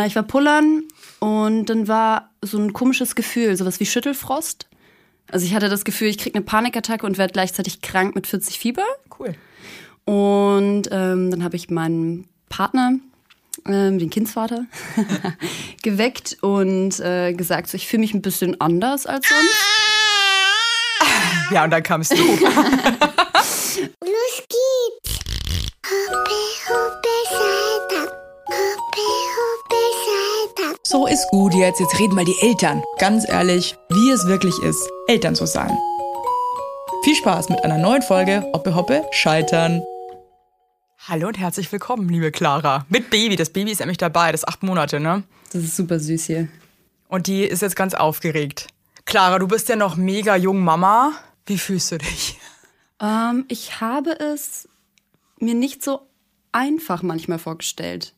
Äh, ich war pullern und dann war so ein komisches Gefühl, sowas wie Schüttelfrost. Also ich hatte das Gefühl, ich kriege eine Panikattacke und werde gleichzeitig krank mit 40 Fieber. Cool. Und ähm, dann habe ich meinen Partner, ähm, den Kindsvater, geweckt und äh, gesagt, so, ich fühle mich ein bisschen anders als sonst. Ja, und dann kamst du. Los geht's. Hoppe, hoppe, Saltag. So ist gut jetzt. Jetzt reden mal die Eltern. Ganz ehrlich, wie es wirklich ist, Eltern zu sein. Viel Spaß mit einer neuen Folge Hoppe Hoppe Scheitern. Hallo und herzlich willkommen, liebe Clara. Mit Baby. Das Baby ist nämlich dabei. Das ist acht Monate, ne? Das ist super süß hier. Und die ist jetzt ganz aufgeregt. Clara, du bist ja noch mega jung Mama. Wie fühlst du dich? Ähm, ich habe es mir nicht so einfach manchmal vorgestellt.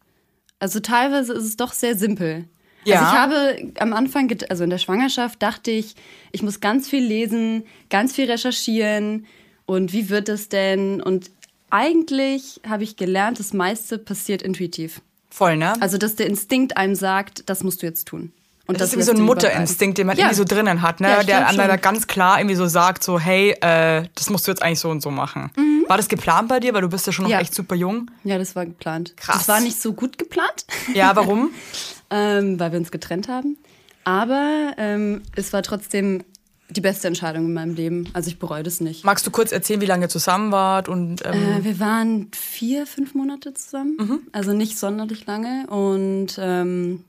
Also teilweise ist es doch sehr simpel. Ja. Also ich habe am Anfang, also in der Schwangerschaft, dachte ich, ich muss ganz viel lesen, ganz viel recherchieren und wie wird es denn? Und eigentlich habe ich gelernt, das meiste passiert intuitiv. Voll, ne? Also dass der Instinkt einem sagt, das musst du jetzt tun. Und das ist irgendwie so ein. Mutterinstinkt, den man Ja. irgendwie so drinnen hat, ne? Ja, der einem ganz klar irgendwie so sagt, so, hey, äh, das musst du jetzt eigentlich so und so machen. War das geplant bei dir? Weil du bist ja schon noch Mhm. Ja. echt super jung. Ja, das war geplant. Krass. Das war nicht so gut geplant. Ja, warum? ähm, weil wir uns getrennt haben. Aber ähm, es war trotzdem die beste Entscheidung in meinem Leben. Also ich bereue das nicht. Magst du kurz erzählen, wie lange ihr zusammen wart? Und ähm, Äh, wir waren vier, fünf Monate zusammen. Also nicht sonderlich lange. Und ähm,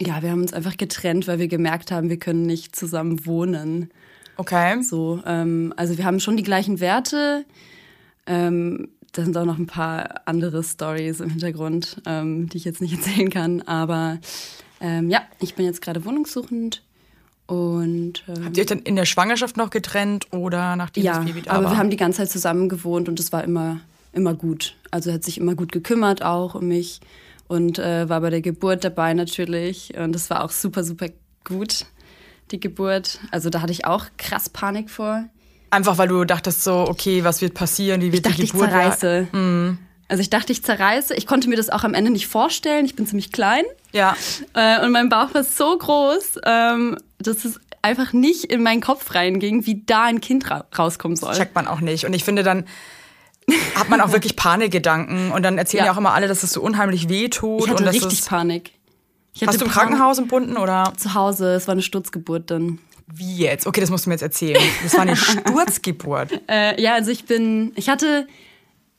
ja, wir haben uns einfach getrennt, weil wir gemerkt haben, wir können nicht zusammen wohnen. okay. So, ähm, also wir haben schon die gleichen Werte. Ähm, da sind auch noch ein paar andere Stories im Hintergrund, ähm, die ich jetzt nicht erzählen kann. Aber ähm, ja, ich bin jetzt gerade wohnungssuchend und ähm, Habt ihr euch dann in der Schwangerschaft noch getrennt oder nachdem ja, das Baby da aber war? wir haben die ganze Zeit zusammen gewohnt und es war immer immer gut. Also er hat sich immer gut gekümmert auch um mich und äh, war bei der Geburt dabei natürlich und das war auch super super gut die Geburt. Also da hatte ich auch krass Panik vor. Einfach weil du dachtest so, okay, was wird passieren? Wie Ich wird dachte, die ich Geburt zerreiße. Mhm. Also ich dachte, ich zerreiße. Ich konnte mir das auch am Ende nicht vorstellen. Ich bin ziemlich klein Ja. äh, und mein Bauch war so groß, ähm, dass es einfach nicht in meinen Kopf reinging, wie da ein Kind ra rauskommen soll. checkt man auch nicht. Und ich finde, dann hat man auch wirklich Panikgedanken. Und dann erzählen ja, Ja. auch immer alle, dass es so unheimlich weh tut. Ich hatte und richtig es, Panik. Ich Hast du im Panik Krankenhaus entbunden oder Zu Hause, es war eine Sturzgeburt dann. wie jetzt? Okay, das musst du mir jetzt erzählen. Das war eine Sturzgeburt. Äh, ja, also ich bin, ich hatte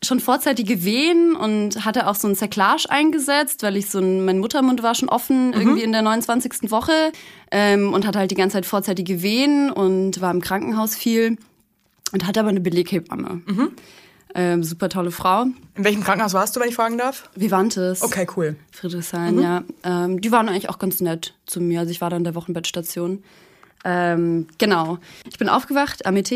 schon vorzeitige Wehen und hatte auch so ein Zerklage eingesetzt, weil ich so ein, mein Muttermund war schon offen irgendwie in der 29. Woche ähm, und hatte halt die ganze Zeit vorzeitige Wehen und war im Krankenhaus viel und hatte aber eine Beleghebamme. Ähm, super tolle Frau. In welchem Krankenhaus warst du, wenn ich fragen darf? Vivantes. Okay, cool. Friedrichshain, ja. Ähm, die waren eigentlich auch ganz nett zu mir. Also ich war da in der Wochenbettstation. Ähm, genau. Ich bin aufgewacht am ET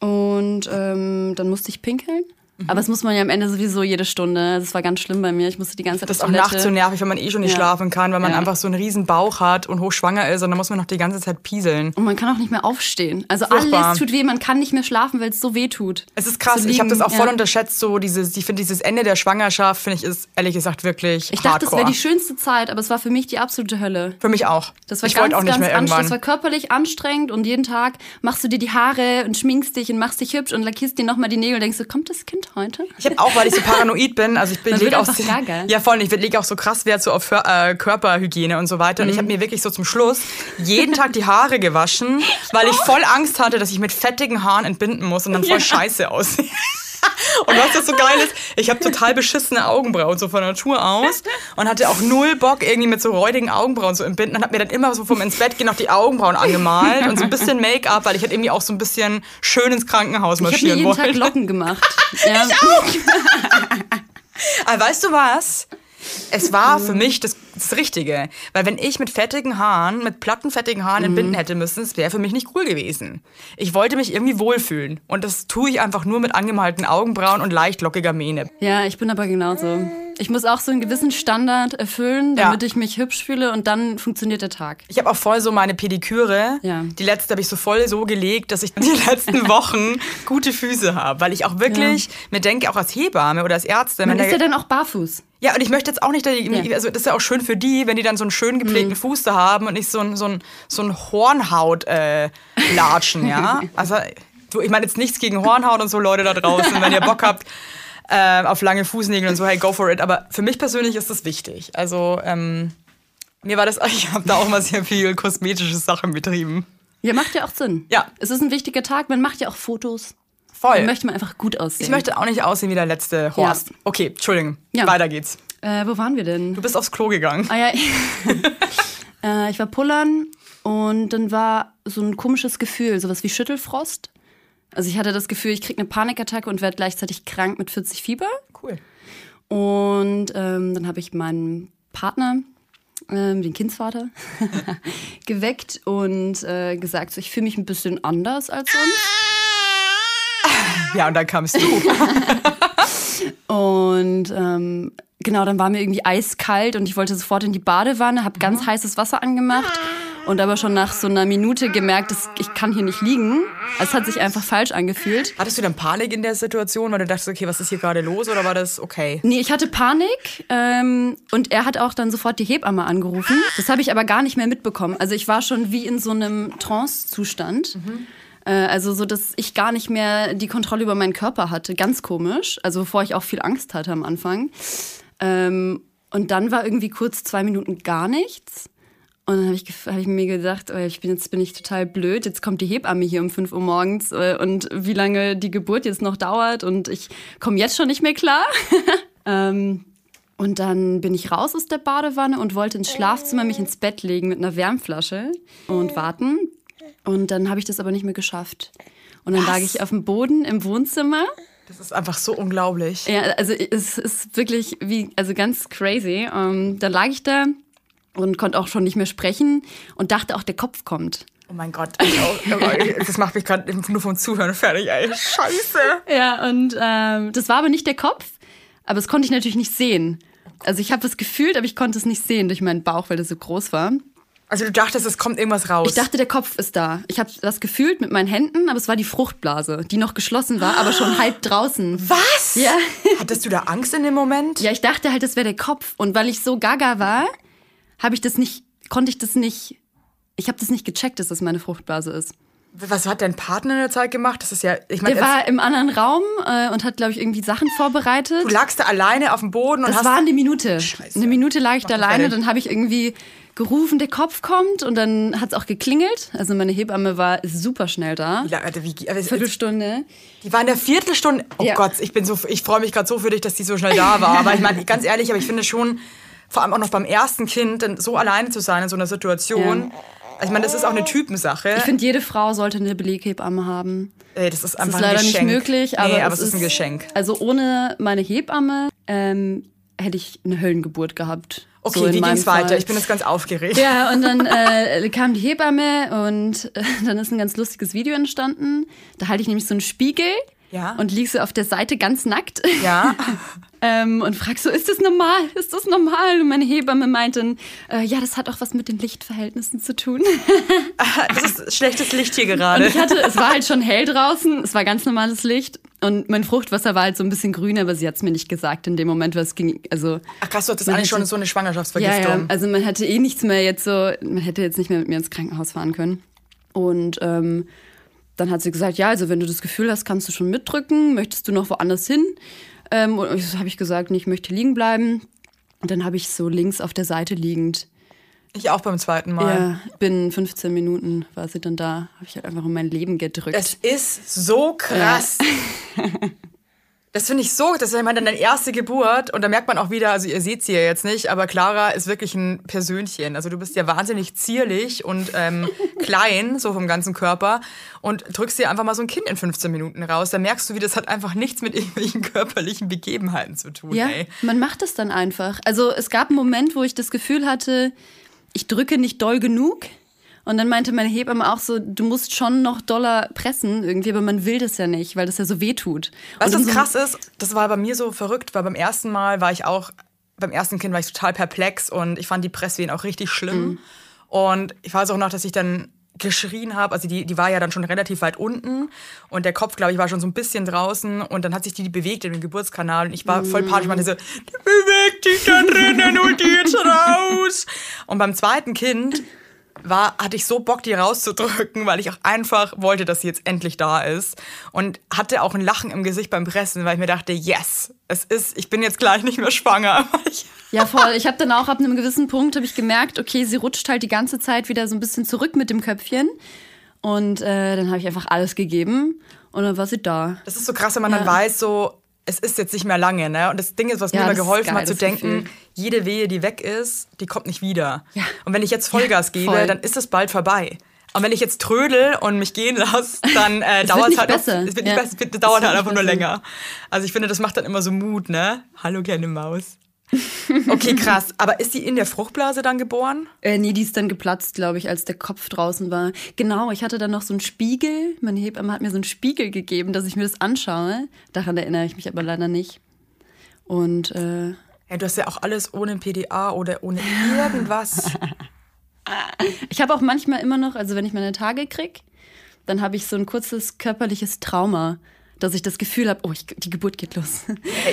und ähm, dann musste ich pinkeln. Aber das muss man ja am Ende sowieso jede Stunde. Das war ganz schlimm bei mir. Ich musste die ganze Zeit Das ist auch nachts so nervig, wenn man eh schon nicht Ja. schlafen kann, weil man Ja. einfach so einen riesen Bauch hat und hochschwanger ist und dann muss man noch die ganze Zeit pieseln. Und man kann auch nicht mehr aufstehen. Also Furchtbar. alles tut weh. Man kann nicht mehr schlafen, weil es so weh tut. Es ist krass, ich habe das auch voll ja. unterschätzt, so dieses, ich finde dieses Ende der Schwangerschaft, finde ich, ist ehrlich gesagt wirklich Ich dachte, das hardcore. wäre die schönste Zeit, aber es war für mich die absolute Hölle. Für mich auch. Das war ich ganz, wollte auch nicht ganz mehr anstrengend. Das war irgendwann. körperlich anstrengend und jeden Tag machst du dir die Haare und schminkst dich und machst dich hübsch und lackierst dir nochmal die Nägel und denkst du, kommt das Kind heute? Ich habe auch, weil ich so paranoid bin, also ich bin leg auch ja voll, ich lege auch so krass Wert so auf äh, Körperhygiene und so weiter und ich Mhm. habe mir wirklich so zum Schluss jeden Tag die Haare gewaschen, weil ich voll Angst hatte, dass ich mit fettigen Haaren entbinden muss und dann voll scheiße aussehe. Und was das so geil ist, ich habe total beschissene Augenbrauen so von Natur aus und hatte auch null Bock irgendwie mit so räudigen Augenbrauen zu entbinden und habe mir dann immer so vom ins Bett gehen noch die Augenbrauen angemalt und so ein bisschen Make-up, weil ich halt irgendwie auch so ein bisschen schön ins Krankenhaus Ich habe marschieren jeden Tag wollte. Locken gemacht. Ja. Aber weißt du was? Es war für mich das, das Richtige. Weil wenn ich mit fettigen Haaren, mit platten fettigen Haaren entbinden hätte müssen, es wäre für mich nicht cool gewesen. Ich wollte mich irgendwie wohlfühlen. Und das tue ich einfach nur mit angemalten Augenbrauen und leicht lockiger Mähne. ja, ich bin aber genauso. Ich muss auch so einen gewissen Standard erfüllen, Ja. damit ich mich hübsch fühle und dann funktioniert der Tag. Ich habe auch voll so meine Pediküre. Ja. Die letzte habe ich so voll so gelegt, dass ich die letzten Wochen gute Füße habe. Weil ich auch wirklich mir denke, auch als Hebamme oder als Ärztin. Man ist ja dann auch barfuß. ja, und ich möchte jetzt auch nicht, dass die- Ja. Mhm. also das ist ja auch schön für die, wenn die dann so einen schön gepflegten Fuß da haben und nicht so ein, so ein, so ein Hornhaut-Latschen, äh, Latschen, ja. Also, ich meine jetzt nichts gegen Hornhaut und so, Leute da draußen, wenn ihr Bock habt äh, auf lange Fußnägel und so, hey, go for it. Aber für mich persönlich ist das wichtig. Also, ähm, mir war das, ich habe da auch mal sehr viel kosmetische Sachen betrieben. Ja, macht ja auch Sinn. Ja. Es ist ein wichtiger Tag, man macht ja auch Fotos. Voll. Dann möchte man einfach gut aussehen. ich möchte auch nicht aussehen wie der letzte Horst. Okay, Entschuldigung. Ja. Weiter geht's. Äh, wo waren wir denn? Du bist aufs Klo gegangen. Ah ja, äh, ich war pullern und dann war so ein komisches Gefühl, sowas wie Schüttelfrost. Also ich hatte das Gefühl, ich kriege eine Panikattacke und werde gleichzeitig krank mit 40 Fieber. Cool. Und ähm, dann habe ich meinen Partner, ähm, den Kindsvater, geweckt und äh, gesagt, so, ich fühle mich ein bisschen anders als sonst. Ja, und dann kamst du. Und ähm, genau, dann war mir irgendwie eiskalt und ich wollte sofort in die Badewanne, habe ganz heißes Wasser angemacht und aber schon nach so einer Minute gemerkt, dass ich kann hier nicht liegen. Es hat sich einfach falsch angefühlt. Hattest du dann Panik in der Situation, weil du dachtest, okay, was ist hier gerade los oder war das okay? Nee, ich hatte Panik ähm, und er hat auch dann sofort die Hebamme angerufen. Das habe ich aber gar nicht mehr mitbekommen. Also ich war schon wie in so einem Trance-Zustand. Äh, also so, dass ich gar nicht mehr die Kontrolle über meinen Körper hatte. Ganz komisch. Also bevor ich auch viel Angst hatte am Anfang. Ähm, und dann war irgendwie kurz zwei Minuten gar nichts. Und dann habe ich, hab ich mir gedacht, oh, ich bin, jetzt bin ich total blöd. Jetzt kommt die Hebamme hier um 5 Uhr morgens äh, und wie lange die Geburt jetzt noch dauert. Und ich komme jetzt schon nicht mehr klar. ähm, und dann bin ich raus aus der Badewanne und wollte ins Schlafzimmer mich ins Bett legen mit einer Wärmflasche und warten. Und dann habe ich das aber nicht mehr geschafft. Und dann lag ich auf dem Boden im Wohnzimmer. Das ist einfach so unglaublich. Ja, also es ist wirklich wie, also ganz crazy. Ähm, dann lag ich da und konnte auch schon nicht mehr sprechen und dachte auch, der Kopf kommt. Oh mein Gott. Oh, das macht mich gerade nur vom Zuhören fertig, ey. Scheiße. Ja, und ähm, das war aber nicht der Kopf, aber das konnte ich natürlich nicht sehen. Also ich habe es gefühlt, aber ich konnte es nicht sehen durch meinen Bauch, weil das so groß war. Also du dachtest, es kommt irgendwas raus. Ich dachte, der Kopf ist da. Ich habe das gefühlt mit meinen Händen, aber es war die Fruchtblase, die noch geschlossen war, aber schon halb draußen. was? Ja. Hattest du da Angst in dem Moment? Ja, ich dachte halt, das wäre der Kopf. Und weil ich so gaga war, habe ich das nicht, konnte ich das nicht, ich habe das nicht gecheckt, dass das meine Fruchtblase ist. Was hat dein Partner in der Zeit gemacht? Das ist ja, ich meine, Der war im anderen Raum äh, und hat, glaube ich, irgendwie Sachen vorbereitet. du lagst da alleine auf dem Boden und Das hast war eine Minute. Scheiße. Eine Minute lag ich da Mach alleine, dann habe ich irgendwie gerufen, der Kopf kommt und dann hat es auch geklingelt. Also meine Hebamme war super schnell da. Wie lange- wie, es- Viertelstunde. Die war in der Viertelstunde. Oh Ja. Gott, ich bin so, ich freue mich gerade so für dich, dass die so schnell da war. Aber ich meine, ganz ehrlich, aber ich finde schon, vor allem auch noch beim ersten Kind, dann so alleine zu sein in so einer Situation. Also ich meine, das ist auch eine Typensache. Ich finde, jede Frau sollte eine Beleghebamme haben. Ey, das ist Das einfach ist leider ein nicht Geschenk. möglich, aber, nee, aber es ist ein Geschenk. Also ohne meine Hebamme ähm, hätte ich eine Höllengeburt gehabt. Okay, so wie ging's weiter? Fall. Ich bin jetzt ganz aufgeregt. Ja, und dann äh, kam die Hebamme und äh, dann ist ein ganz lustiges Video entstanden. Da halte ich nämlich so einen Spiegel Ja. und liege so auf der Seite ganz nackt Ja. ähm, und frag so, ist das normal? Ist das normal? Und meine Hebamme meinte dann, äh, ja, das hat auch was mit den Lichtverhältnissen zu tun. Das ist schlechtes Licht hier gerade. Ich hatte, es war halt schon hell draußen, es war ganz normales Licht und mein Fruchtwasser war halt so ein bisschen grün, aber sie hat es mir nicht gesagt in dem Moment, es ging, also Ach krass, du hattest eigentlich hätte- schon so eine ja, Schwangerschaftsvergiftung. ja, also man hätte eh nichts mehr jetzt so, man hätte jetzt nicht mehr mit mir ins Krankenhaus fahren können. Und ähm, dann hat sie gesagt, ja, also wenn du das Gefühl hast, kannst du schon mitdrücken, möchtest du noch woanders hin? Ähm, und habe ich gesagt, nee, ich möchte liegen bleiben. Und dann habe ich so links auf der Seite liegend, Ich auch beim zweiten Mal. ja, binnen 15 Minuten war sie dann da, habe ich halt einfach um mein Leben gedrückt. Es ist so krass. Das finde ich so, das ist ich meine, deine erste Geburt und da merkt man auch wieder, also ihr seht sie ja jetzt nicht, aber Clara ist wirklich ein Persönchen. Also du bist ja wahnsinnig zierlich und ähm, klein, so vom ganzen Körper und drückst dir einfach mal so ein Kind in 15 Minuten raus. Da merkst du, wie das hat einfach nichts mit irgendwelchen körperlichen Begebenheiten zu tun. Ja, Ey. man macht es dann einfach. Also es gab einen Moment, wo ich das Gefühl hatte, ich drücke nicht doll genug. Und dann meinte meine Hebamme auch so, du musst schon noch doller pressen irgendwie, aber man will das ja nicht, weil das ja so weh tut. Weißt du, was dann krass ist? Das war bei mir so verrückt, weil beim ersten Mal war ich auch beim ersten Kind war ich total perplex und ich fand die Presswehen auch richtig schlimm. Mhm. Und ich weiß auch noch, dass ich dann geschrien habe. Also die, die war ja dann schon relativ weit unten und der Kopf, glaube ich, war schon so ein bisschen draußen und dann hat sich die, die bewegt in dem Geburtskanal und ich war voll panisch, meinte so, die bewegt sich da drinnen und die jetzt raus. Und beim zweiten Kind war, hatte ich so Bock, die rauszudrücken, weil ich auch einfach wollte, dass sie jetzt endlich da ist. Und hatte auch ein Lachen im Gesicht beim Pressen, weil ich mir dachte, yes, es ist, ich bin jetzt gleich nicht mehr schwanger. Ja, voll. Ich habe dann auch ab einem gewissen Punkt habe ich gemerkt, okay, sie rutscht halt die ganze Zeit wieder so ein bisschen zurück mit dem Köpfchen. Und äh, dann habe ich einfach alles gegeben und dann war sie da. Das ist so krass, wenn man Ja. dann weiß, so, es ist jetzt nicht mehr lange, ne? Und das Ding ist, was Ja, mir immer geholfen geil, hat, zu denken, Gefühl. jede Wehe, die weg ist, die kommt nicht wieder. Ja. Und wenn ich jetzt Vollgas gebe, voll. dann ist es bald vorbei. Und wenn ich jetzt trödel und mich gehen lasse, dann äh, dauert es halt besser. es wird nicht Ja. besser, es dauert halt einfach nur länger. Also ich finde, das macht dann immer so Mut, ne? Hallo kleine Maus. Okay, krass. Aber ist die in der Fruchtblase dann geboren? Äh, nee, die ist dann geplatzt, glaube ich, als der Kopf draußen war. Genau, ich hatte dann noch so einen Spiegel. Meine Hebamme hat mir so einen Spiegel gegeben, dass ich mir das anschaue. Daran erinnere ich mich aber leider nicht. Und äh, Ja, du hast ja auch alles ohne PDA oder ohne irgendwas. ich habe auch manchmal immer noch, also wenn ich meine Tage krieg, dann habe ich so ein kurzes körperliches Trauma, dass ich das Gefühl habe, oh, ich, die Geburt geht los.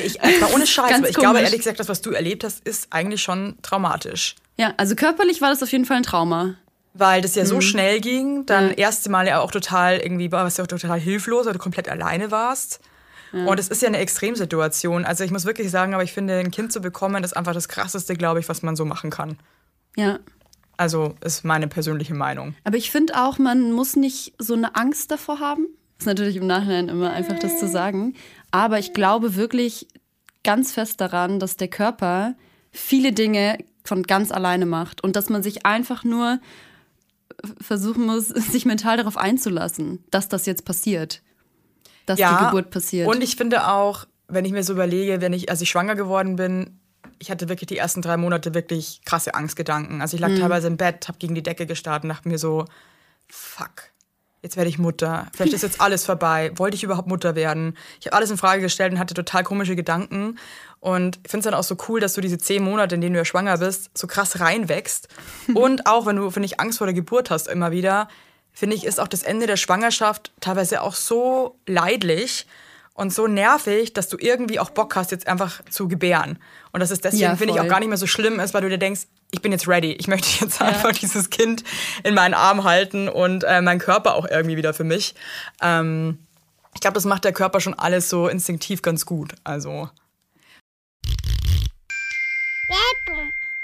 Ich, war ohne Scheiß, aber ich glaube komisch. ehrlich gesagt, das, was du erlebt hast, ist eigentlich schon traumatisch. ja, also körperlich war das auf jeden Fall ein Trauma. Weil das Mhm. ja so schnell ging, dann erste Mal ja auch total irgendwie warst du auch total hilflos, weil du komplett alleine warst. Und es ist ja eine Extremsituation. Also ich muss wirklich sagen, aber ich finde, ein Kind zu bekommen, ist einfach das Krasseste, glaube ich, was man so machen kann. Ja. Also ist meine persönliche Meinung. Aber ich finde auch, man muss nicht so eine Angst davor haben. Ist natürlich im Nachhinein immer einfach das zu sagen. Aber ich glaube wirklich ganz fest daran, dass der Körper viele Dinge von ganz alleine macht und dass man sich einfach nur versuchen muss, sich mental darauf einzulassen, dass das jetzt passiert. Dass die Geburt passiert. Und ich finde auch, wenn ich mir so überlege, wenn ich, als ich schwanger geworden bin, ich hatte wirklich die ersten drei Monate wirklich krasse Angstgedanken. Also ich Mhm. lag teilweise im Bett, habe gegen die Decke gestarrt und dachte mir so, fuck, jetzt werde ich Mutter. Vielleicht ist jetzt alles vorbei. Wollte ich überhaupt Mutter werden? Ich habe alles in Frage gestellt und hatte total komische Gedanken. Und ich finde es dann auch so cool, dass du diese zehn Monate, in denen du ja schwanger bist, so krass reinwächst. und auch wenn du, finde ich, Angst vor der Geburt hast immer wieder, finde ich, ist auch das Ende der Schwangerschaft teilweise auch so leidlich und so nervig, dass du irgendwie auch Bock hast, jetzt einfach zu gebären. Und dass es deswegen, Ja, finde ich, auch gar nicht mehr so schlimm ist, weil du dir denkst, ich bin jetzt ready. Ich möchte jetzt einfach dieses Kind in meinen Arm halten und äh, meinen Körper auch irgendwie wieder für mich. Ähm, ich glaube, das macht der Körper schon alles so instinktiv ganz gut. Also.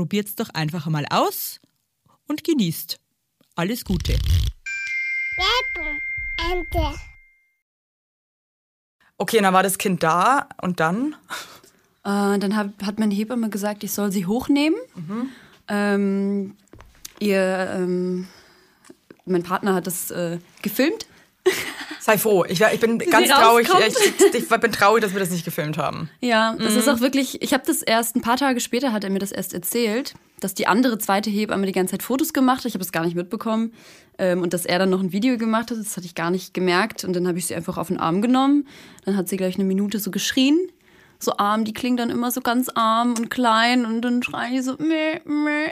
probiert's doch einfach mal aus und genießt. Alles Gute. Werbung. Ende. Okay, dann war das Kind da und dann? Äh, dann hab, hat meine Hebamme gesagt, ich soll sie hochnehmen. Ähm, ihr, ähm, mein Partner hat das äh, gefilmt. Sei froh. Ich, ich bin ganz traurig. Ich, ich bin traurig, dass wir das nicht gefilmt haben. Ja, das Mhm. ist auch wirklich, ich habe das erst ein paar Tage später, hat er mir das erst erzählt, dass die andere zweite Hebamme die ganze Zeit Fotos gemacht hat. Ich habe es gar nicht mitbekommen. Ähm, und dass er dann noch ein Video gemacht hat, das hatte ich gar nicht gemerkt. Und dann habe ich sie einfach auf den Arm genommen. Dann hat sie gleich eine Minute so geschrien. So arm, die klingen dann immer so ganz arm und klein und dann schreien die so, meh, meh.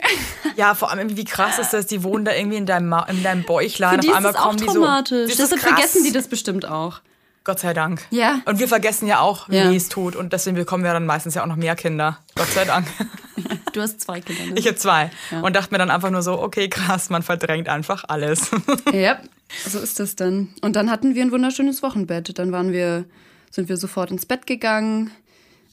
Ja, vor allem, wie krass ist das? Die wohnen da irgendwie in deinem, Ma in deinem Bäuchlein. Für die Auf ist einmal auch kommen die so. traumatisch. Ist Deshalb vergessen die das bestimmt auch. Gott sei Dank. Ja. Und wir vergessen ja auch, wie Ja. es tut. Und deswegen bekommen wir dann meistens ja auch noch mehr Kinder. Gott sei Dank. Du hast zwei Kinder, ne? Ich habe zwei. Und dachte mir dann einfach nur so, okay, krass, man verdrängt einfach alles. Ja, so ist das dann. Und dann hatten wir ein wunderschönes Wochenbett. Dann waren wir, sind wir sofort ins Bett gegangen.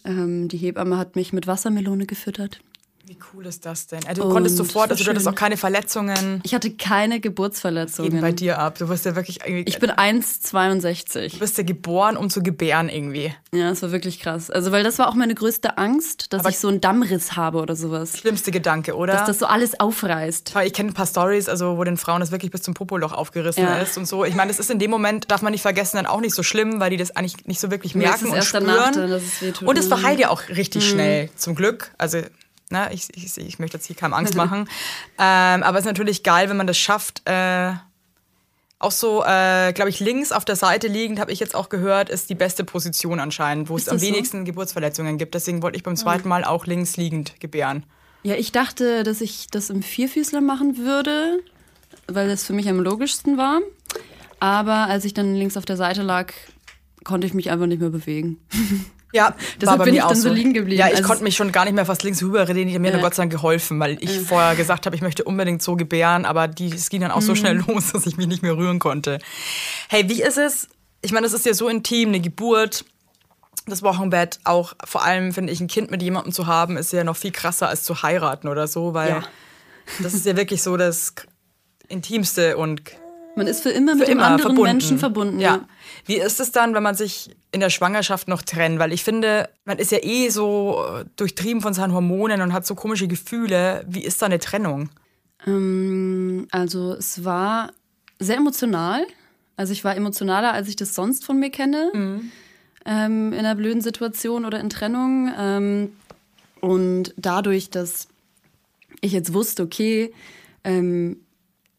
Ähm, die Hebamme hat mich mit Wassermelone gefüttert. Wie cool ist das denn? Also, du Und konntest sofort, also du hattest auch keine Verletzungen. Ich hatte keine Eben bei Geburtsverletzungen. dir ab. Du wirst ja wirklich irgendwie. Ich bin 1,62. du bist ja geboren, um zu gebären irgendwie. Ja, das war wirklich krass. Also, weil das war auch meine größte Angst, dass Aber- ich so einen Dammriss habe oder sowas. Schlimmste Gedanke, oder? Dass das so alles aufreißt. Weil ich kenne ein paar Stories, also wo den Frauen das wirklich bis zum Popoloch aufgerissen Ja. ist und so. Ich meine, das ist in dem Moment, darf man nicht vergessen, dann auch nicht so schlimm, weil die das eigentlich nicht so wirklich merken und erst spüren. danach dann, dass es wehtut. und es Mhm. verheilt ja auch richtig schnell, zum Glück. Also, na, ich, ich, ich möchte jetzt hier keinem Angst machen. ähm, aber es ist natürlich geil, wenn man das schafft. Äh, auch so, äh, glaube ich, links auf der Seite liegend, habe ich jetzt auch gehört, ist die beste Position anscheinend, wo es am das so? wenigsten Geburtsverletzungen gibt. Deswegen wollte ich beim zweiten Mal auch links liegend gebären. Ja, ich dachte, dass ich das im Vierfüßler machen würde, weil das für mich am logischsten war. Aber als ich dann links auf der Seite lag, konnte ich mich einfach nicht mehr bewegen. Ja, Deshalb bin ich dann so liegen geblieben. Ja, ich Also konnte mich schon gar nicht mehr fast links rüberreden. Die haben mir Ja. Gott sei Dank geholfen, weil ich vorher gesagt habe, ich möchte unbedingt so gebären, aber die, es ging dann auch so Mhm. schnell los, dass ich mich nicht mehr rühren konnte. Hey, wie ist es? Ich meine, das ist ja so intim, eine Geburt, das Wochenbett, auch vor allem finde ich, ein Kind mit jemandem zu haben, ist ja noch viel krasser als zu heiraten oder so, weil Ja. das ist ja wirklich so das Intimste und Man ist für immer mit für dem immer anderen verbunden. Menschen verbunden. Ja. Wie ist es dann, wenn man sich in der Schwangerschaft noch trennt? Weil ich finde, man ist ja eh so äh, durchtrieben von seinen Hormonen und hat so komische Gefühle. Wie ist da eine Trennung? Ähm, also es war sehr emotional. Also ich war emotionaler, als ich das sonst von mir kenne. Ähm, in einer blöden Situation oder in Trennung. Ähm, und dadurch, dass ich jetzt wusste, okay, ähm,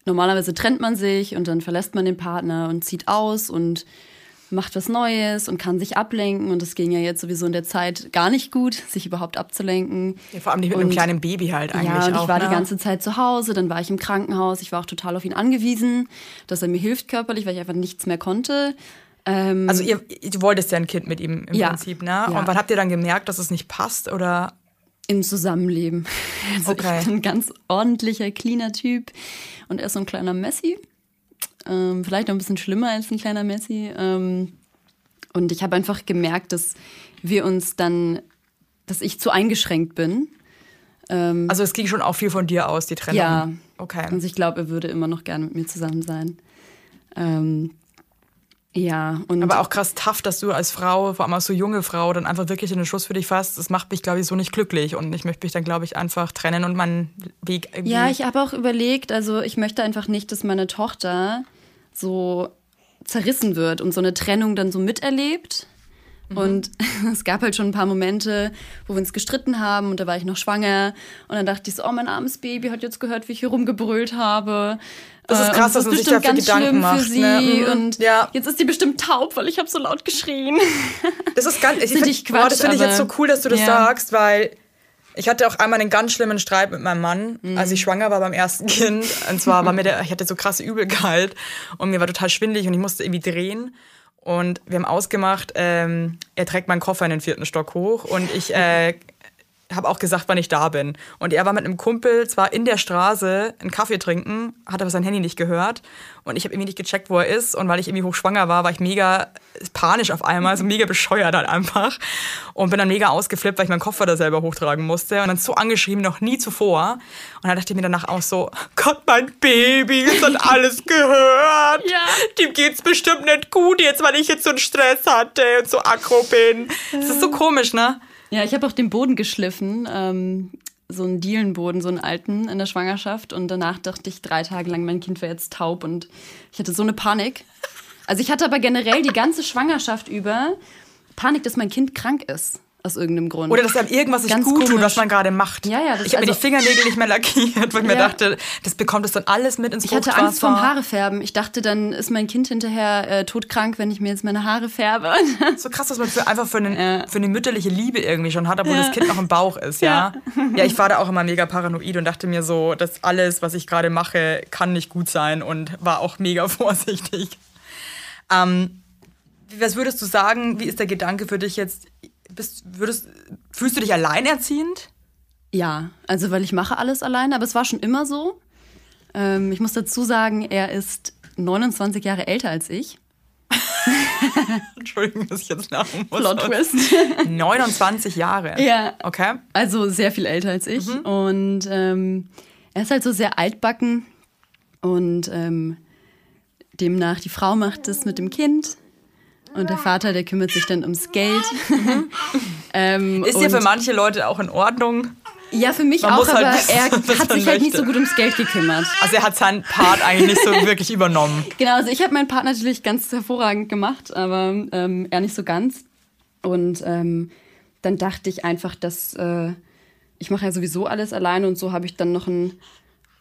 normalerweise trennt man sich und dann verlässt man den Partner und zieht aus und macht was Neues und kann sich ablenken. Und das ging ja jetzt sowieso in der Zeit gar nicht gut, sich überhaupt abzulenken. Ja, vor allem nicht mit einem Und- kleinen Baby halt eigentlich Ja, und ich auch. war ne? die ganze Zeit zu Hause, dann war ich im Krankenhaus, ich war auch total auf ihn angewiesen, dass er mir hilft körperlich, weil ich einfach nichts mehr konnte. Ähm, Also ihr, du wolltest ja ein Kind mit ihm im Ja. Prinzip, ne? Ja. Und wann habt ihr dann gemerkt, dass es nicht passt? Oder Im Zusammenleben. Also Okay. ich bin ein ganz ordentlicher, cleaner Typ und er ist so ein kleiner Messi. Ähm, vielleicht noch ein bisschen schlimmer als ein kleiner Messi. Ähm, und ich habe einfach gemerkt, dass wir uns dann, dass ich zu eingeschränkt bin. Ähm, also es ging schon auch viel von dir aus, die Trennung. Ja. Okay. Also ich glaube, er würde immer noch gerne mit mir zusammen sein. Ja, und Aber auch krass tough, dass du als Frau, vor allem als so junge Frau, dann einfach wirklich den Schluss für dich fasst. Das macht mich, glaube ich, so nicht glücklich. Und ich möchte mich dann, glaube ich, einfach trennen und meinen Weg irgendwie. Ja, ich habe auch überlegt, also ich möchte einfach nicht, dass meine Tochter so zerrissen wird und so eine Trennung dann so miterlebt. Und es gab halt schon ein paar Momente, wo wir uns gestritten haben und da war ich noch schwanger. Und dann dachte ich so, oh, mein armes Baby hat jetzt gehört, wie ich hier rumgebrüllt habe. Das ist Äh, krass, dass man sich dafür ganz Gedanken schlimm macht, für sie. ne? Mhm. Und Ja. jetzt ist die bestimmt taub, weil ich habe so laut geschrien. Das ist ganz, ich Find Quatsch, das finde ich jetzt so cool, dass du das Ja. sagst, weil ich hatte auch einmal einen ganz schlimmen Streit mit meinem Mann, Mhm. als ich schwanger war beim ersten Kind. Und zwar war mir der, ich hatte so krasse Übelkeit und mir war total schwindelig und ich musste irgendwie drehen. Und wir haben ausgemacht, ähm, er trägt meinen Koffer in den vierten Stock hoch und ich äh, habe auch gesagt, wann ich da bin. Und er war mit einem Kumpel zwar in der Straße einen Kaffee trinken, hat aber sein Handy nicht gehört. Und ich habe irgendwie nicht gecheckt, wo er ist. Und weil ich irgendwie hochschwanger war, war ich mega panisch auf einmal, so mega bescheuert halt einfach. Und bin dann mega ausgeflippt, weil ich meinen Koffer da selber hochtragen musste. Und dann so angeschrieben, noch nie zuvor. Und dann dachte ich mir danach auch so, Gott, mein Baby, das hat alles gehört. Ja. Dem geht's bestimmt nicht gut jetzt, weil ich jetzt so einen Stress hatte und so aggro bin. Das ist so komisch, ne? Ja, ich habe auch den Boden geschliffen, ähm, so einen Dielenboden, so einen alten in der Schwangerschaft. Und danach dachte ich drei Tage lang, mein Kind wäre jetzt taub und ich hatte so eine Panik. Also ich hatte aber generell die ganze Schwangerschaft über Panik, dass mein Kind krank ist. Aus irgendeinem Grund. Oder dass einem irgendwas nicht Ganz gut tut, komisch. was man gerade macht. Ja, ja, ich habe mir also- die Fingernägel nicht mehr lackiert, weil ich mir Ja. dachte, das bekommt es dann alles mit ins ich hatte. Angst vorm Haarefärben. Ich dachte, dann ist mein Kind hinterher äh, todkrank, wenn ich mir jetzt meine Haare färbe. So krass, dass man für, einfach für, einen, für eine mütterliche Liebe irgendwie schon hat, obwohl das Kind noch im Bauch ist, ja? ja? ich war da auch immer mega paranoid und dachte mir so, dass alles, was ich gerade mache, kann nicht gut sein und war auch mega vorsichtig. Ähm, was würdest du sagen, wie ist der Gedanke für dich jetzt? Bist, würdest, fühlst du dich alleinerziehend? Ja, also weil ich mache alles alleine, aber es war schon immer so. Ähm, ich muss dazu sagen, er ist 29 Jahre älter als ich. Entschuldigung, dass ich jetzt lachen muss. Plot Twist. 29 Jahre. Ja. Okay. Also sehr viel älter als ich. Und ähm, er ist halt so sehr altbacken. Und ähm, demnach, die Frau macht das mit dem Kind. Und der Vater, der kümmert sich dann ums Geld. ähm, Ist ja für manche Leute auch in Ordnung. Ja, für mich Man auch, halt aber wissen, er hat sich halt nicht so gut ums Geld gekümmert. Also er hat seinen Part eigentlich nicht so wirklich übernommen. Genau, also ich habe meinen Part natürlich ganz hervorragend gemacht, aber ähm, er nicht so ganz. Und ähm, dann dachte ich einfach, dass äh, ich mache ja sowieso alles alleine und so habe ich dann noch ein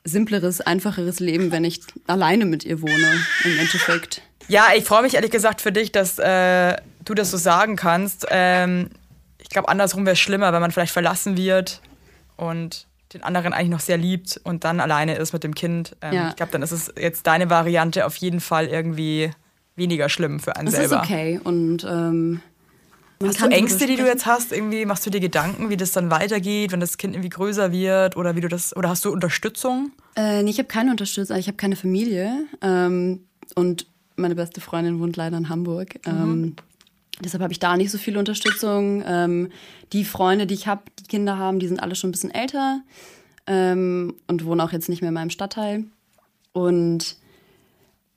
simpleres, einfacheres Leben, wenn ich alleine mit ihr wohne im Endeffekt. Ja, ich freue mich ehrlich gesagt für dich, dass äh, du das so sagen kannst. Ähm, ich glaube, andersrum wäre es schlimmer, wenn man vielleicht verlassen wird und den anderen eigentlich noch sehr liebt und dann alleine ist mit dem Kind. Ähm, Ja. Ich glaube, dann ist es jetzt deine Variante auf jeden Fall irgendwie weniger schlimm für einen Das selber. ist okay und ähm, Hast du Ängste, die du jetzt hast? Irgendwie machst du dir Gedanken, wie das dann weitergeht, wenn das Kind irgendwie größer wird oder wie du das oder hast du Unterstützung? Äh, nee, ich habe keine Unterstützung, ich habe keine Familie. Ähm, und meine beste Freundin wohnt leider in Hamburg. Ähm, deshalb habe ich da nicht so viel Unterstützung. Ähm, die Freunde, die ich habe, die Kinder haben, die sind alle schon ein bisschen älter ähm, und wohnen auch jetzt nicht mehr in meinem Stadtteil. Und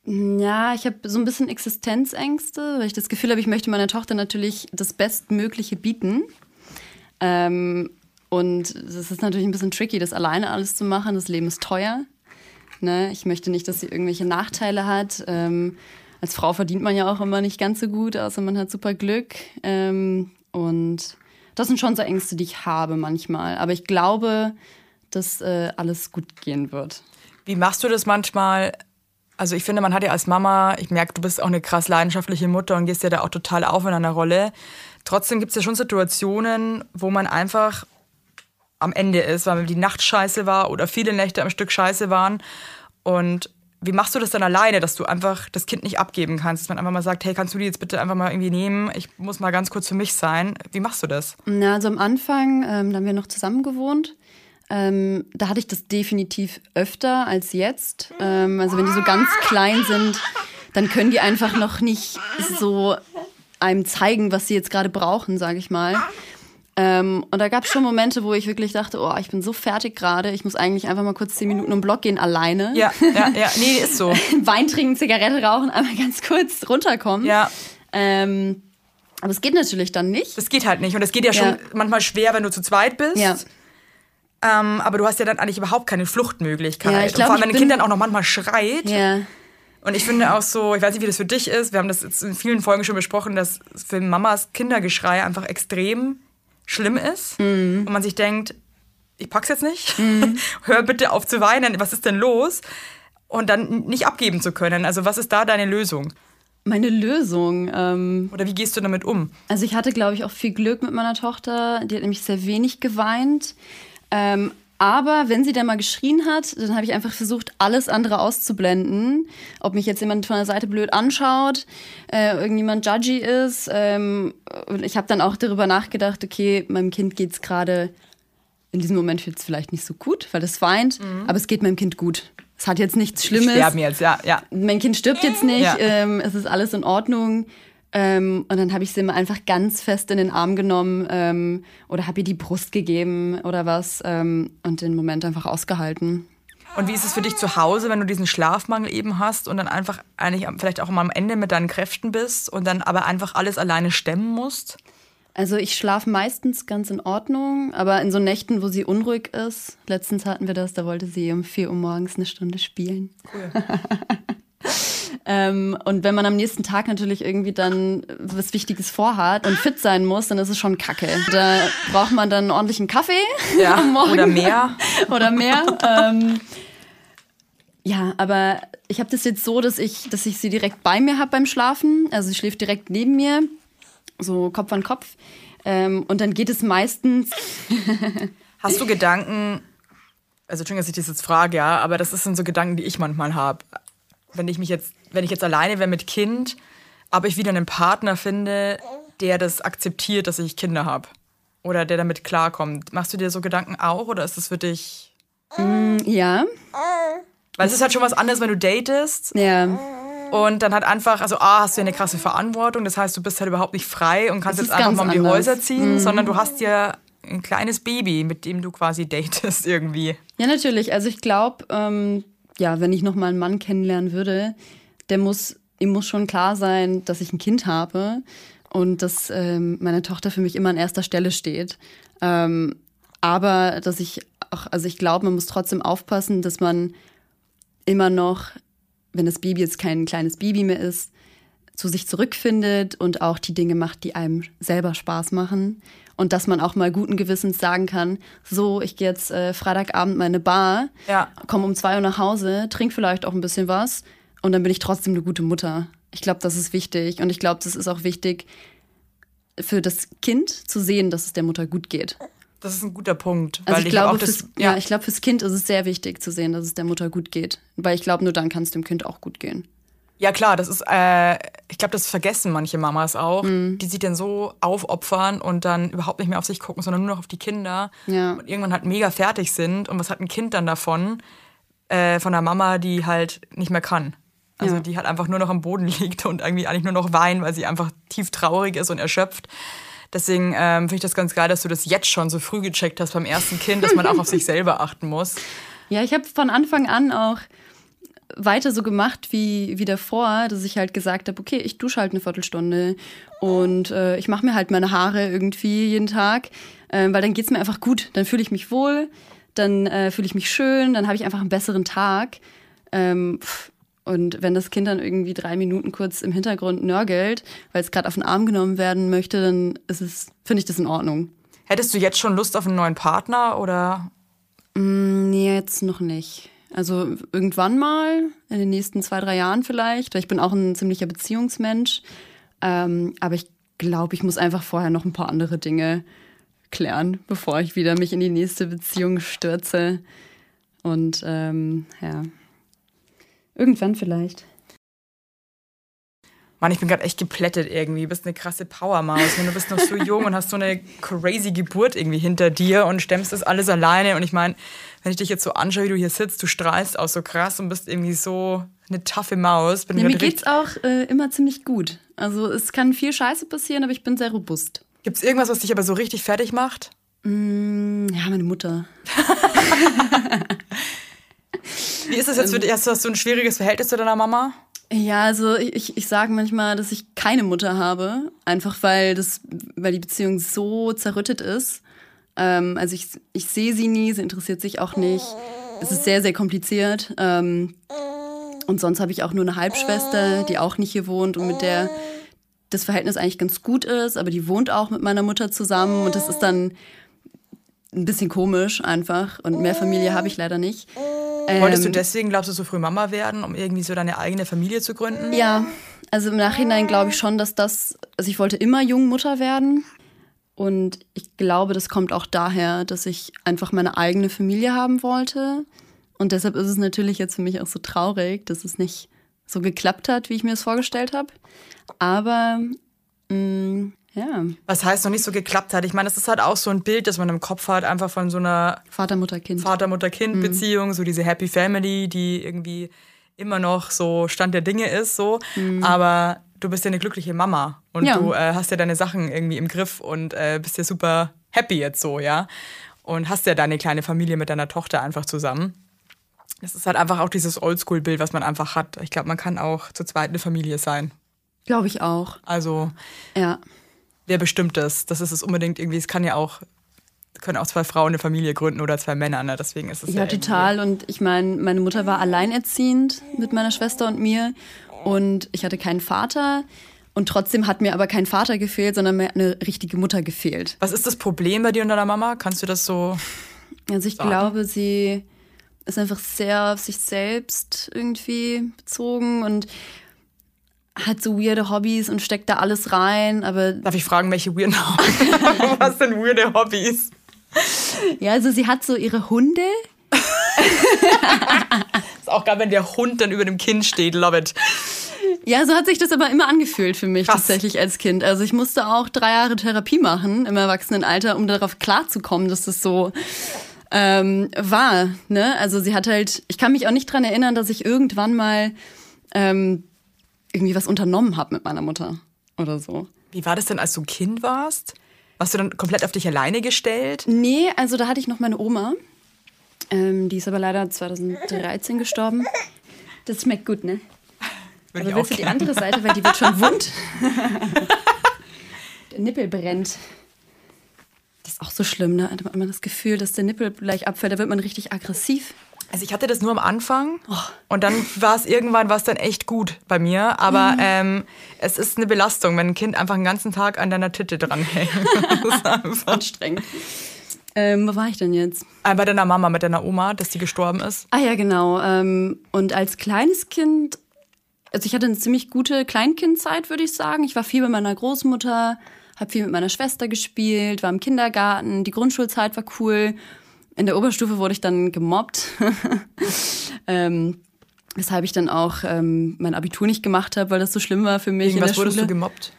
mm, ja, ich habe so ein bisschen Existenzängste, weil ich das Gefühl habe, ich möchte meiner Tochter natürlich das Bestmögliche bieten. Ähm, und es ist natürlich ein bisschen tricky, das alleine alles zu machen. Das Leben ist teuer. Ne? Ich möchte nicht, dass sie irgendwelche Nachteile hat. Ähm, als Frau verdient man ja auch immer nicht ganz so gut, außer man hat super Glück. Ähm, und das sind schon so Ängste, die ich habe manchmal. Aber ich glaube, dass äh, alles gut gehen wird. Wie machst du das manchmal? Also ich finde, man hat ja als Mama, ich merke, du bist auch eine krass leidenschaftliche Mutter und gehst ja da auch total auf in einer Rolle. Trotzdem gibt es ja schon Situationen, wo man einfach am Ende ist, weil die Nacht scheiße war oder viele Nächte am Stück scheiße waren. Und wie machst du das dann alleine, dass du einfach das Kind nicht abgeben kannst? Dass man einfach mal sagt, hey, kannst du die jetzt bitte einfach mal irgendwie nehmen? Ich muss mal ganz kurz für mich sein. Wie machst du das? Na, also am Anfang, ähm, da haben wir noch zusammen gewohnt. Ähm, da hatte ich das definitiv öfter als jetzt. Ähm, also wenn die so ganz klein sind, dann können die einfach noch nicht so einem zeigen, was sie jetzt gerade brauchen, sage ich mal. Ähm, und da gab es schon Momente, wo ich wirklich dachte, oh, ich bin so fertig gerade, ich muss eigentlich einfach mal kurz zehn Minuten im Block gehen, alleine. Ja, ja, ja. Nee, ist so. Wein trinken, Zigarette rauchen, einmal ganz kurz runterkommen. Ja. Ähm, aber es geht natürlich dann nicht. Das geht halt nicht. Und es geht ja schon Ja. manchmal schwer, wenn du zu zweit bist. Ja. Ähm, aber du hast ja dann eigentlich überhaupt keine Fluchtmöglichkeit. Ja, ich und glaub, vor allem, wenn ein Kind dann auch noch manchmal schreit. Ja. Und ich finde auch so, ich weiß nicht, wie das für dich ist, wir haben das jetzt in vielen Folgen schon besprochen, dass für Mamas Kindergeschrei einfach extrem schlimm ist. Mhm. Und man sich denkt, ich pack's jetzt nicht, hör bitte auf zu weinen, was ist denn los? Und dann nicht abgeben zu können. Also was ist da deine Lösung? Meine Lösung. Ähm, Oder wie gehst du damit um? also ich hatte, glaube ich, auch viel Glück mit meiner Tochter. Die hat nämlich sehr wenig geweint. Ähm, aber wenn sie dann mal geschrien hat, dann habe ich einfach versucht, alles andere auszublenden. Ob mich jetzt jemand von der Seite blöd anschaut, äh, irgendjemand judgy ist. Ähm, und ich habe dann auch darüber nachgedacht, okay, meinem Kind geht's gerade in diesem Moment jetzt vielleicht nicht so gut, weil es weint, aber es geht meinem Kind gut. Es hat jetzt nichts Schlimmes Sterben jetzt, ja, ja. mein Kind stirbt jetzt nicht, Ja. ähm, es ist alles in Ordnung. Ähm, und dann habe ich sie immer einfach ganz fest in den Arm genommen ähm, oder habe ihr die Brust gegeben oder was ähm, und den Moment einfach ausgehalten. Und wie ist es für dich zu Hause, wenn du diesen Schlafmangel eben hast und dann einfach eigentlich vielleicht auch mal am Ende mit deinen Kräften bist und dann aber einfach alles alleine stemmen musst? Also ich schlafe meistens ganz in Ordnung, aber in so Nächten, wo sie unruhig ist, letztens hatten wir das, da wollte sie um 4 Uhr morgens eine Stunde spielen. Ähm, und wenn man am nächsten Tag natürlich irgendwie dann was Wichtiges vorhat und fit sein muss, dann ist es schon kacke. Da braucht man dann einen ordentlichen Kaffee Ja, am Morgen. oder mehr. oder mehr. ähm, ja, aber ich habe das jetzt so, dass ich, dass ich sie direkt bei mir habe beim Schlafen. Also sie schläft direkt neben mir, so Kopf an Kopf. Ähm, und dann geht es meistens. Hast du Gedanken, also Entschuldigung, dass ich das jetzt frage, ja, aber das sind so Gedanken, die ich manchmal habe. Wenn ich mich jetzt, wenn ich jetzt alleine wäre mit Kind, aber ich wieder einen Partner finde, der das akzeptiert, dass ich Kinder habe. Oder der damit klarkommt. Machst du dir so Gedanken auch oder ist das für dich. Ja, Weil es ist halt schon was anderes, wenn du datest ja. und dann halt einfach, also A, hast du ja eine krasse Verantwortung, das heißt, du bist halt überhaupt nicht frei und kannst jetzt einfach mal um die anders. Mhm. Häuser ziehen, sondern du hast ja ein kleines Baby, mit dem du quasi datest irgendwie. Ja, natürlich. Also ich glaube, ähm, ja, wenn ich noch mal einen Mann kennenlernen würde, der muss, ihm muss schon klar sein, dass ich ein Kind habe und dass ähm, meine Tochter für mich immer an erster Stelle steht. Ähm, aber dass ich auch, also ich glaube, man muss trotzdem aufpassen, dass man immer noch, wenn das Baby jetzt kein kleines Baby mehr ist, zu sich zurückfindet und auch die Dinge macht, die einem selber Spaß machen. Und dass man auch mal guten Gewissens sagen kann, so, ich gehe jetzt äh, Freitagabend meine Bar, Ja. komme um zwei Uhr nach Hause, trinke vielleicht auch ein bisschen was und dann bin ich trotzdem eine gute Mutter. Ich glaube, das ist wichtig. Und ich glaube, das ist auch wichtig für das Kind zu sehen, dass es der Mutter gut geht. Das ist ein guter Punkt. Also weil ich, glaube, auch das, fürs, ja. ich glaube, fürs Kind ist es sehr wichtig zu sehen, dass es der Mutter gut geht. Weil ich glaube, nur dann kann es dem Kind auch gut gehen. Ja, klar, das ist, äh, ich glaube, das vergessen manche Mamas auch, Mhm. die sich dann so aufopfern und dann überhaupt nicht mehr auf sich gucken, sondern nur noch auf die Kinder. Ja. Und irgendwann halt mega fertig sind. Und was hat ein Kind dann davon? Äh, von der Mama, die halt nicht mehr kann. Also Ja. die halt einfach nur noch am Boden liegt und irgendwie eigentlich nur noch weint, weil sie einfach tief traurig ist und erschöpft. Deswegen ähm, finde ich das ganz geil, dass du das jetzt schon so früh gecheckt hast beim ersten Kind, dass man auch auf sich selber achten muss. Ja, ich habe von Anfang an auch weiter so gemacht wie, wie davor, dass ich halt gesagt habe, okay, ich dusche halt eine Viertelstunde und äh, ich mache mir halt meine Haare irgendwie jeden Tag, äh, weil dann geht's mir einfach gut. Dann fühle ich mich wohl, dann äh, fühle ich mich schön, dann habe ich einfach einen besseren Tag. Ähm, pff, und wenn das Kind dann irgendwie drei Minuten kurz im Hintergrund nörgelt, weil es gerade auf den Arm genommen werden möchte, dann ist es, finde ich das in Ordnung. Hättest du jetzt schon Lust auf einen neuen Partner oder Nee, jetzt noch nicht. Also irgendwann mal, in den nächsten zwei, drei Jahren vielleicht. Ich bin auch ein ziemlicher Beziehungsmensch. Ähm, aber ich glaube, ich muss einfach vorher noch ein paar andere Dinge klären, bevor ich wieder mich in die nächste Beziehung stürze. Und ähm, ja, irgendwann vielleicht. Mann, ich bin gerade echt geplättet irgendwie. Du bist eine krasse Powermaus. Du bist noch so jung und hast so eine crazy Geburt irgendwie hinter dir und stemmst das alles alleine. Und ich meine, wenn ich dich jetzt so anschaue, wie du hier sitzt, du strahlst auch so krass und bist irgendwie so eine taffe Maus. Bin Ja, mir geht's auch äh, immer ziemlich gut. Also es kann viel Scheiße passieren, aber ich bin sehr robust. Gibt's irgendwas, was dich aber so richtig fertig macht? Mm, ja, meine Mutter. Wie ist das jetzt Ähm. für dich? Hast du, hast du ein schwieriges Verhältnis zu deiner Mama? Ja, also ich, ich sage manchmal, dass ich keine Mutter habe, einfach weil das, weil die Beziehung so zerrüttet ist. Ähm, also ich, ich sehe sie nie, sie interessiert sich auch nicht. Es ist sehr, sehr kompliziert. Ähm, und sonst habe ich auch nur eine Halbschwester, die auch nicht hier wohnt und mit der das Verhältnis eigentlich ganz gut ist, aber die wohnt auch mit meiner Mutter zusammen und das ist dann ein bisschen komisch einfach. Und mehr Familie habe ich leider nicht. Wolltest du Ähm, deswegen, glaubst du, so früh Mama werden, um irgendwie so deine eigene Familie zu gründen? Ja, also im Nachhinein glaube ich schon, dass das, also ich wollte immer jung Mutter werden. Und ich glaube, das kommt auch daher, dass ich einfach meine eigene Familie haben wollte. Und deshalb ist es natürlich jetzt für mich auch so traurig, dass es nicht so geklappt hat, wie ich mir es vorgestellt habe. Aber mh, ja, Was heißt noch nicht so geklappt hat? Ich meine, das ist halt auch so ein Bild, das man im Kopf hat, einfach von so einer Vater, Mutter, Kind. Vater-Mutter-Kind-Beziehung, so diese Happy Family, die irgendwie immer noch so Stand der Dinge ist, so. Aber du bist ja eine glückliche Mama und Ja. du äh, hast ja deine Sachen irgendwie im Griff und äh, bist ja super happy jetzt so, ja. Und hast ja deine kleine Familie mit deiner Tochter einfach zusammen. Das ist halt einfach auch dieses Oldschool-Bild, was man einfach hat. Ich glaube, man kann auch zu zweit eine Familie sein. Glaube ich auch. Also, Ja. Wer bestimmt das? Das ist es unbedingt irgendwie. Es kann ja auch, können auch zwei Frauen eine Familie gründen oder zwei Männer, ne? Deswegen ist es ja, Ja, total. Und ich meine, meine Mutter war alleinerziehend mit meiner Schwester und mir. Und ich hatte keinen Vater. Und trotzdem hat mir aber kein Vater gefehlt, sondern mir eine richtige Mutter gefehlt. Was ist das Problem bei dir und deiner Mama? Kannst du das so. Also ich Sagen. glaube, sie ist einfach sehr auf sich selbst irgendwie bezogen und hat so weirde Hobbys und steckt da alles rein. Aber Darf ich fragen, welche weirden Was sind weirde Hobbys? ja, also sie hat so ihre Hunde. Ist auch geil, wenn der Hund dann über dem Kinn steht. Love it. Ja, so hat sich das aber immer angefühlt für mich Krass. tatsächlich als Kind. Also ich musste auch drei Jahre Therapie machen im Erwachsenenalter, um darauf klarzukommen, dass das so ähm, war. Ne? Also sie hat halt, ich kann mich auch nicht dran erinnern, dass ich irgendwann mal ähm, irgendwie was unternommen habe mit meiner Mutter oder so. Wie war das denn, als du Kind warst? Warst du dann komplett auf dich alleine gestellt? Nee, also da hatte ich noch meine Oma. Ähm, die ist aber leider 2013 gestorben. Das schmeckt gut, ne? Würde Aber ich willst du die andere Seite, weil die wird schon wund. der Nippel brennt. Das ist auch so schlimm, ne? Da hat man das Gefühl, dass der Nippel gleich abfällt, da wird man richtig aggressiv. Also ich hatte das nur am Anfang Oh. und dann war es irgendwann war's dann echt gut bei mir. Aber Mhm. ähm, es ist eine Belastung, wenn ein Kind einfach den ganzen Tag an deiner Titte dranhängt. Das ist einfach- Anstrengend. Ähm, wo war ich denn jetzt? äh, bei deiner Mama mit deiner Oma, dass die gestorben ist. Ah ja, genau. Ähm, und als kleines Kind, also ich hatte eine ziemlich gute Kleinkindzeit, würde ich sagen. Ich war viel bei meiner Großmutter, habe viel mit meiner Schwester gespielt, war im Kindergarten, die Grundschulzeit war cool. In der Oberstufe wurde ich dann gemobbt, ähm, weshalb ich dann auch ähm, mein Abitur nicht gemacht habe, weil das so schlimm war für mich in der wurdest Schule. du gemobbt?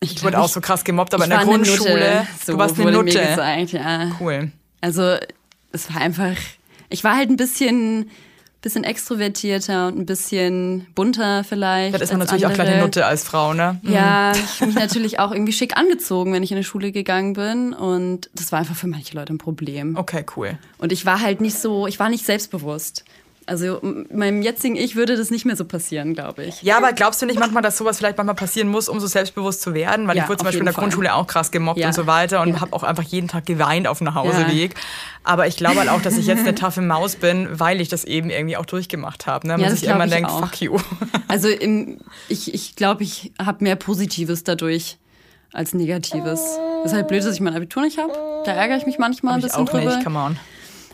ich Ich wurde auch so krass gemobbt, aber in der Grundschule. So du warst eine wurde Nutte. Mir gesagt, ja. Cool. Also es war einfach, ich war halt ein bisschen, bisschen extrovertierter und ein bisschen bunter vielleicht. Da ist man natürlich auch gleich eine andere. Nutte als Frau, ne? Ja, ich habe mich natürlich auch irgendwie schick angezogen, wenn ich in die Schule gegangen bin. Und das war einfach für manche Leute ein Problem. Okay, cool. Und ich war halt nicht so, ich war nicht selbstbewusst. Also meinem jetzigen Ich würde das nicht mehr so passieren, glaube ich. Ja, aber glaubst du nicht manchmal, dass sowas vielleicht manchmal passieren muss, um so selbstbewusst zu werden? Weil Ja, ich wurde zum Beispiel in der Fall. Grundschule auch krass gemobbt Ja. und so weiter und Ja. habe auch einfach jeden Tag geweint auf dem Nachhauseweg. Aber ich glaube halt auch, dass ich jetzt eine taffe Maus bin, weil ich das eben irgendwie auch durchgemacht habe. Ne? Man Ja, sich irgendwann glaub ich denkt, auch. fuck you. Also im, ich ich, glaube, ich habe mehr Positives dadurch als Negatives. Das ist halt blöd, dass ich mein Abitur nicht habe. Da ärgere ich mich manchmal ein ich bisschen auch drüber. nicht, come on.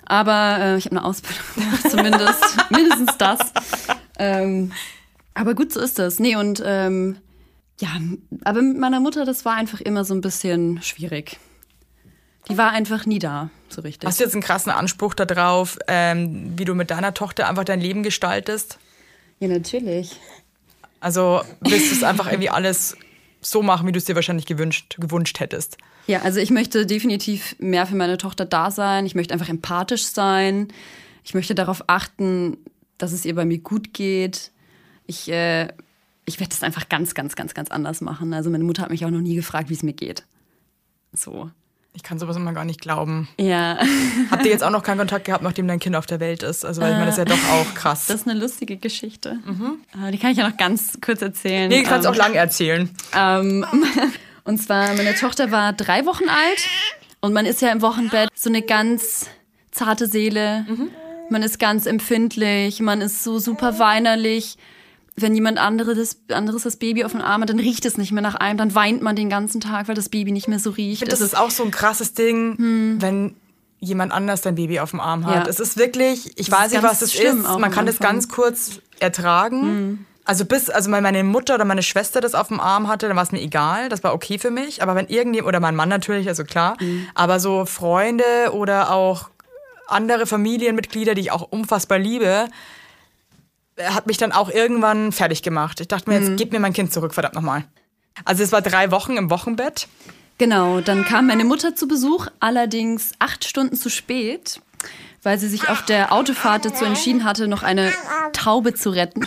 Aber äh, ich habe eine Ausbildung gemacht, zumindest. mindestens das. Ähm, aber gut, so ist das. Nee, und ähm, ja, aber mit meiner Mutter, das war einfach immer so ein bisschen schwierig. Die war einfach nie da, so richtig. Hast du jetzt einen krassen Anspruch darauf, ähm, wie du mit deiner Tochter einfach dein Leben gestaltest? Ja, natürlich. Also willst du es einfach irgendwie alles so machen, wie du es dir wahrscheinlich gewünscht, gewünscht hättest? Ja, also ich möchte definitiv mehr für meine Tochter da sein. Ich möchte einfach empathisch sein. Ich möchte darauf achten, dass es ihr bei mir gut geht. Ich, äh, ich werde das einfach ganz, ganz, ganz, ganz anders machen. Also meine Mutter hat mich auch noch nie gefragt, wie es mir geht. So. Ich kann sowas immer gar nicht glauben. Ja, Habt ihr jetzt auch noch keinen Kontakt gehabt, nachdem dein Kind auf der Welt ist? Also, weil ich meine, das ist ja doch auch krass. das ist eine lustige Geschichte. Äh, Die kann ich ja noch ganz kurz erzählen. nee, du kannst Ähm, auch lang erzählen. Ähm, und zwar, meine Tochter war drei Wochen alt und man ist ja im Wochenbett so eine ganz zarte Seele. Man ist ganz empfindlich, man ist so super weinerlich. Wenn jemand andere das, anderes das Baby auf dem Arm hat, dann riecht es nicht mehr nach einem, dann weint man den ganzen Tag, weil das Baby nicht mehr so riecht. Das Es ist auch so ein krasses Ding, wenn jemand anders dein Baby auf dem Arm hat. Hm. Ja. Es ist wirklich, ich ist weiß nicht, was es ist. Man kann das Anfang. Hm. ganz kurz ertragen. Also bis, also wenn meine Mutter oder meine Schwester das auf dem Arm hatte, dann war es mir egal, das war okay für mich. Aber wenn irgendjemand, oder mein Mann natürlich, also klar, Hm. aber so Freunde oder auch andere Familienmitglieder, die ich auch unfassbar liebe, hat mich dann auch irgendwann fertig gemacht. Ich dachte mir, jetzt gib mir mein Kind zurück, verdammt nochmal. Also es war drei Wochen im Wochenbett. Genau, dann kam meine Mutter zu Besuch, allerdings acht Stunden zu spät, weil sie sich auf der Autofahrt dazu entschieden hatte, noch eine Taube zu retten.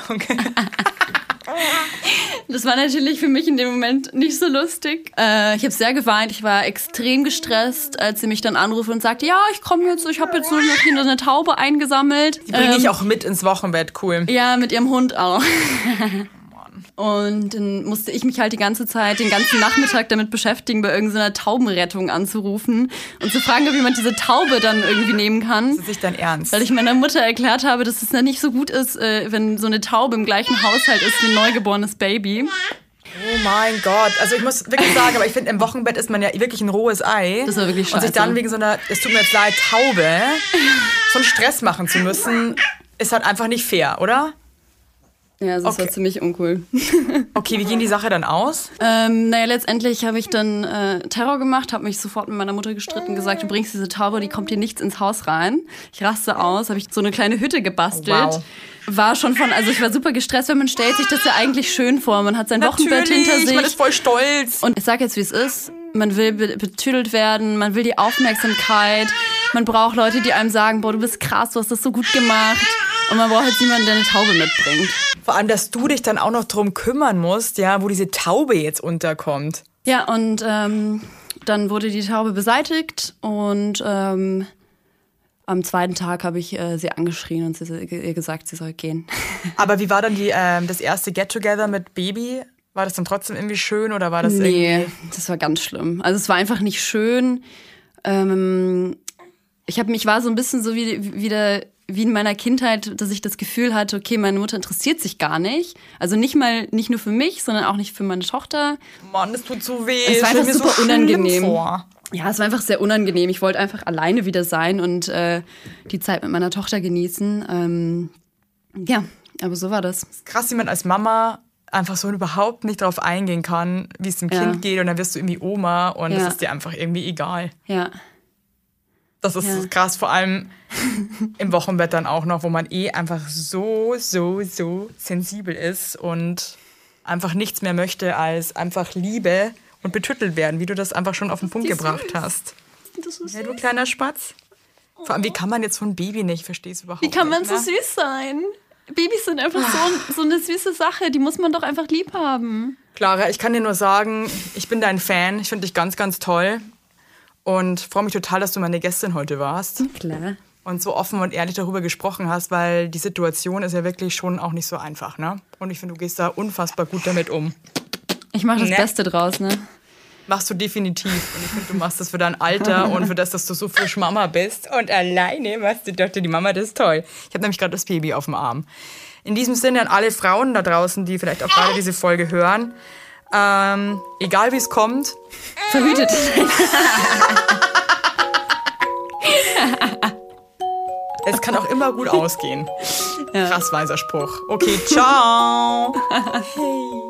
Das war natürlich für mich in dem Moment nicht so lustig. Äh, ich habe sehr geweint, ich war extrem gestresst, als sie mich dann anruft und sagte, ja, ich komme jetzt, ich habe jetzt nur noch hier eine Taube eingesammelt. Die bringe ich Ähm, auch mit ins Wochenbett, cool. Ja, mit ihrem Hund auch. Und dann musste ich mich halt die ganze Zeit, den ganzen Nachmittag damit beschäftigen, bei irgendeiner Taubenrettung anzurufen und zu fragen, ob jemand diese Taube dann irgendwie nehmen kann. Das ist nicht dein Ernst. Weil ich meiner Mutter erklärt habe, dass es dann nicht so gut ist, äh, wenn so eine Taube im gleichen Haushalt ist wie ein neugeborenes Baby. Oh mein Gott. Also ich muss wirklich sagen, aber ich finde, im Wochenbett ist man ja wirklich ein rohes Ei. Das war wirklich Und sich scheiße. dann wegen so einer, es tut mir jetzt leid, Taube, so einen Stress machen zu müssen, ist halt einfach nicht fair, oder? Ja, das Okay. war ziemlich uncool. Okay, wie ging die Sache dann aus? Ähm, naja, letztendlich habe ich dann äh, Terror gemacht, habe mich sofort mit meiner Mutter gestritten, gesagt, du bringst diese Taube, die kommt hier nichts ins Haus rein. Ich raste aus, habe ich so eine kleine Hütte gebastelt. Wow. War schon von, also ich war super gestresst, weil man stellt sich das ja eigentlich schön vor. Man hat sein Wochenbett hinter Natürlich, sich. man ist voll stolz. Und ich sag jetzt, wie es ist. Man will be- betüdelt werden, man will die Aufmerksamkeit. Man braucht Leute, die einem sagen, boah, du bist krass, du hast das so gut gemacht. Und man braucht jetzt niemanden, der eine Taube mitbringt. Vor allem, dass du dich dann auch noch drum kümmern musst, ja, wo diese Taube jetzt unterkommt. Ja, und ähm, dann wurde die Taube beseitigt und ähm, am zweiten Tag habe ich äh, sie angeschrien und sie, ihr gesagt, sie soll gehen. Aber wie war dann die, ähm, das erste Get-Together mit Baby? War das dann trotzdem irgendwie schön oder war das irgendwie... Nee, das war ganz schlimm. Also es war einfach nicht schön. Ähm, ich habe mich war so ein bisschen so wie wieder wie in meiner Kindheit, dass ich das Gefühl hatte, okay, meine Mutter interessiert sich gar nicht. Also nicht mal nicht nur für mich, sondern auch nicht für meine Tochter. Mann, das tut so weh. Es war einfach super so unangenehm. Vor. Ja, es war einfach sehr unangenehm. Ich wollte einfach alleine wieder sein und äh, die Zeit mit meiner Tochter genießen. Ähm, ja, aber so war das. Krass, wie man als Mama einfach so überhaupt nicht darauf eingehen kann, wie es dem Ja. Kind geht und dann wirst du irgendwie Oma und Ja. das ist dir einfach irgendwie egal. Ja. Das ist Ja. krass, vor allem im Wochenbett dann auch noch, wo man eh einfach so, so, so sensibel ist und einfach nichts mehr möchte als einfach Liebe und betüttelt werden, wie du das einfach schon auf den Punkt gebracht hast. Ja, du kleiner Spatz. Vor allem, wie kann man jetzt so ein Baby nicht? Ich verstehe es überhaupt Wie kann man nicht. so ne? süß sein? Babys sind einfach so, so eine süße Sache, die muss man doch einfach lieb haben. Clara, ich kann dir nur sagen, ich bin dein Fan. Ich finde dich ganz, ganz toll. Und freue mich total, dass du meine Gästin heute warst Klar. und so offen und ehrlich darüber gesprochen hast, weil die Situation ist ja wirklich schon auch nicht so einfach, ne? Und ich finde, du gehst da unfassbar gut damit um. Ich mache das Ne? Beste draus, ne? Machst du definitiv. Und ich finde, du machst das für dein Alter und für das, dass du so frisch Mama bist. Und alleine machst du doch die Mama, das ist toll. Ich habe nämlich gerade das Baby auf dem Arm. In diesem Sinne an alle Frauen da draußen, die vielleicht auch gerade diese Folge hören. Ähm, egal wie es kommt, Verhütet. es kann auch immer gut ausgehen. Krass weiser Spruch. Okay, ciao. Hey.